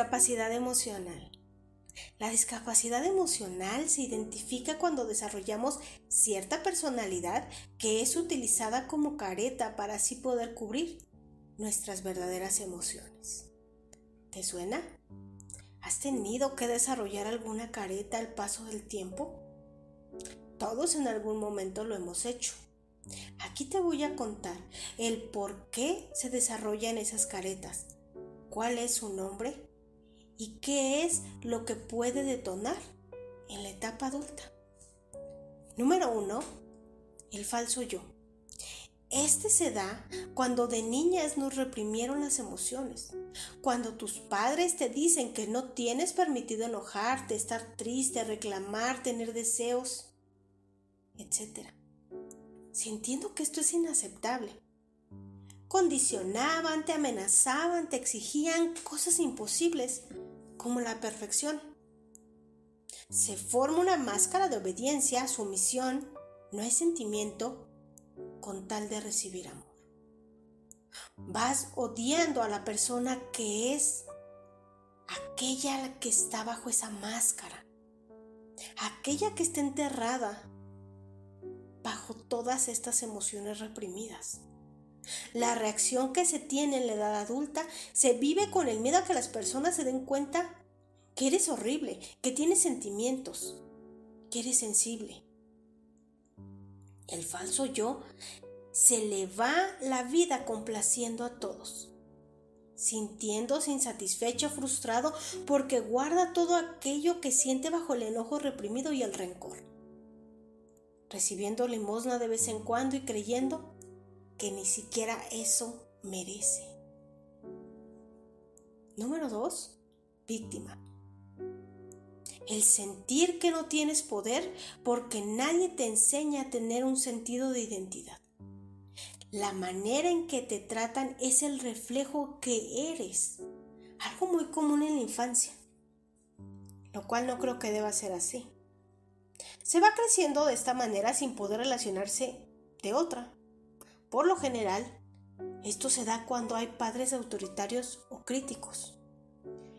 Discapacidad emocional. La discapacidad emocional se identifica cuando desarrollamos cierta personalidad que es utilizada como careta para así poder cubrir nuestras verdaderas emociones. ¿Te suena? ¿Has tenido que desarrollar alguna careta al paso del tiempo? Todos en algún momento lo hemos hecho. Aquí te voy a contar el por qué se desarrollan esas caretas, cuál es su nombre y qué es lo que puede detonar en la etapa adulta. Número uno, el falso yo. Este se da cuando de niñas nos reprimieron las emociones, cuando tus padres te dicen que no tienes permitido enojarte, estar triste, reclamar, tener deseos, etc. Sintiendo que esto es inaceptable. Condicionaban, te amenazaban, te exigían cosas imposibles como la perfección. Se forma una máscara de obediencia, sumisión, no hay sentimiento con tal de recibir amor. Vas odiando a la persona que es aquella que está bajo esa máscara, aquella que está enterrada bajo todas estas emociones reprimidas. La reacción que se tiene en la edad adulta se vive con el miedo a que las personas se den cuenta que eres horrible, que tienes sentimientos, que eres sensible. El falso yo se le va la vida complaciendo a todos, sintiéndose insatisfecho, frustrado, porque guarda todo aquello que siente bajo el enojo reprimido y el rencor, recibiendo limosna de vez en cuando y creyendo que ni siquiera eso merece. Número 2. Víctima. El sentir que no tienes poder porque nadie te enseña a tener un sentido de identidad. La manera en que te tratan es el reflejo que eres. Algo muy común en la infancia. Lo cual no creo que deba ser así. Se va creciendo de esta manera sin poder relacionarse de otra. Por lo general, esto se da cuando hay padres autoritarios o críticos.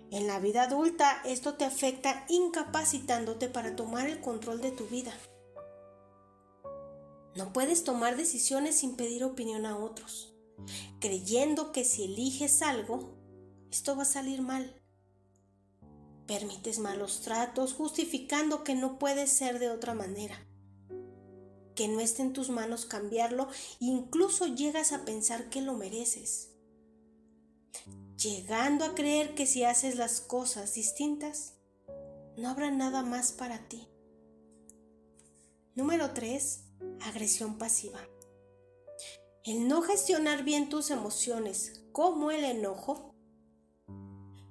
En la vida adulta esto te afecta incapacitándote para tomar el control de tu vida. No puedes tomar decisiones sin pedir opinión a otros, creyendo que si eliges algo, esto va a salir mal. Permites malos tratos justificando que no puede ser de otra manera que no esté en tus manos cambiarlo, incluso llegas a pensar que lo mereces. Llegando a creer que si haces las cosas distintas, no habrá nada más para ti. Número 3. Agresión pasiva. El no gestionar bien tus emociones, como el enojo,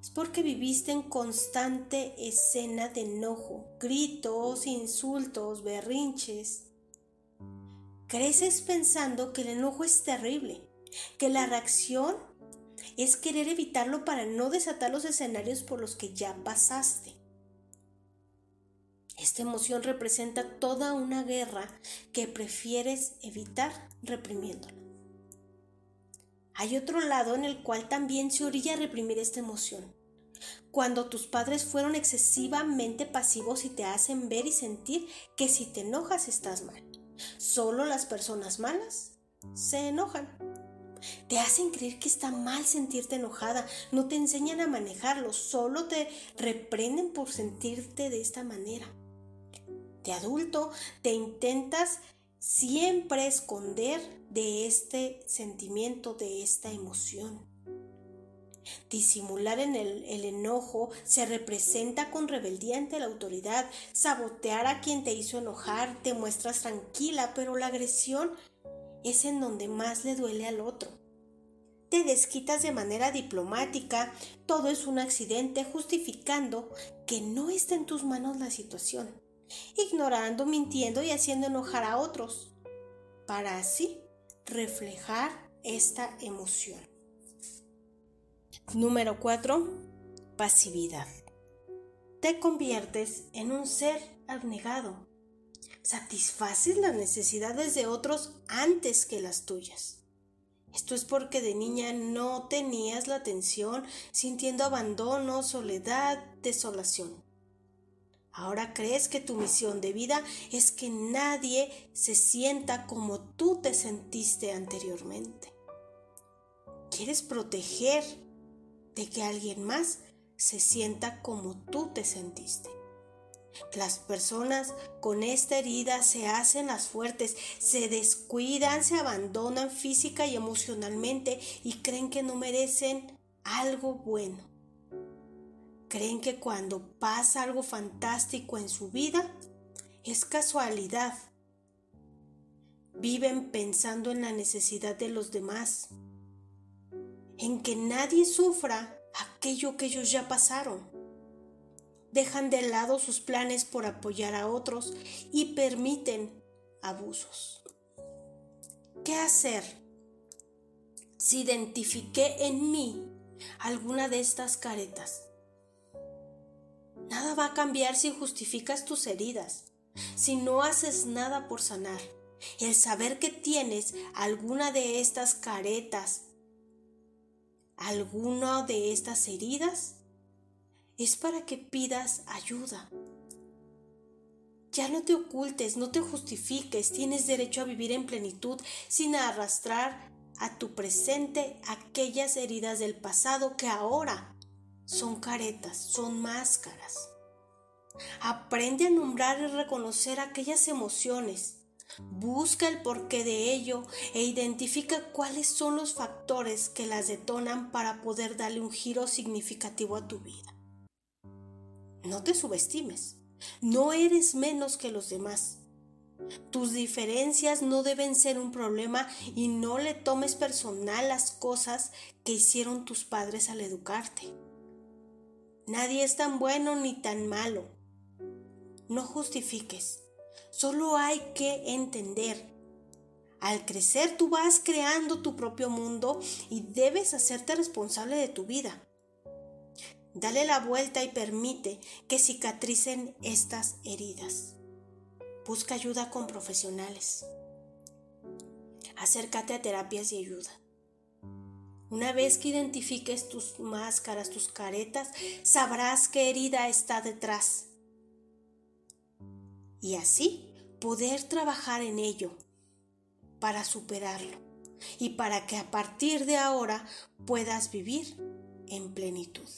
es porque viviste en constante escena de enojo, gritos, insultos, berrinches, Creces pensando que el enojo es terrible, que la reacción es querer evitarlo para no desatar los escenarios por los que ya pasaste. Esta emoción representa toda una guerra que prefieres evitar reprimiéndola. Hay otro lado en el cual también se orilla a reprimir esta emoción. Cuando tus padres fueron excesivamente pasivos y te hacen ver y sentir que si te enojas estás mal. Solo las personas malas se enojan. Te hacen creer que está mal sentirte enojada, no te enseñan a manejarlo, solo te reprenden por sentirte de esta manera. De adulto te intentas siempre esconder de este sentimiento, de esta emoción. Disimular en el, enojo se representa con rebeldía ante la autoridad. Sabotear a quien te hizo enojar te muestras tranquila, pero la agresión es en donde más le duele al otro. Te desquitas de manera diplomática, todo es un accidente justificando que no está en tus manos la situación, ignorando, mintiendo y haciendo enojar a otros, para así reflejar esta emoción. Número 4. Pasividad. Te conviertes en un ser abnegado. Satisfaces las necesidades de otros antes que las tuyas. Esto es porque de niña no tenías la atención, sintiendo abandono, soledad, desolación. Ahora crees que tu misión de vida es que nadie se sienta como tú te sentiste anteriormente. Quieres proteger de que alguien más se sienta como tú te sentiste. Las personas con esta herida se hacen las fuertes, se descuidan, se abandonan física y emocionalmente y creen que no merecen algo bueno. Creen que cuando pasa algo fantástico en su vida es casualidad. Viven pensando en la necesidad de los demás, en que nadie sufra aquello que ellos ya pasaron dejan de lado sus planes por apoyar a otros y permiten abusos. ¿Qué hacer si identifiqué en mí alguna de estas caretas? Nada va a cambiar si justificas tus heridas, si no haces nada por sanar. El saber que tienes alguna de estas caretas, alguna de estas heridas, es para que pidas ayuda. Ya no te ocultes, no te justifiques, tienes derecho a vivir en plenitud sin arrastrar a tu presente aquellas heridas del pasado que ahora son caretas, son máscaras. Aprende a nombrar y reconocer aquellas emociones. Busca el porqué de ello e identifica cuáles son los factores que las detonan para poder darle un giro significativo a tu vida. No te subestimes. No eres menos que los demás. Tus diferencias no deben ser un problema y no le tomes personal las cosas que hicieron tus padres al educarte. Nadie es tan bueno ni tan malo. No justifiques. Solo hay que entender. Al crecer tú vas creando tu propio mundo y debes hacerte responsable de tu vida. Dale la vuelta y permite que cicatricen estas heridas. Busca ayuda con profesionales. Acércate a terapias y ayuda. Una vez que identifiques tus máscaras, tus caretas, sabrás qué herida está detrás. Y así poder trabajar en ello para superarlo y para que a partir de ahora puedas vivir en plenitud.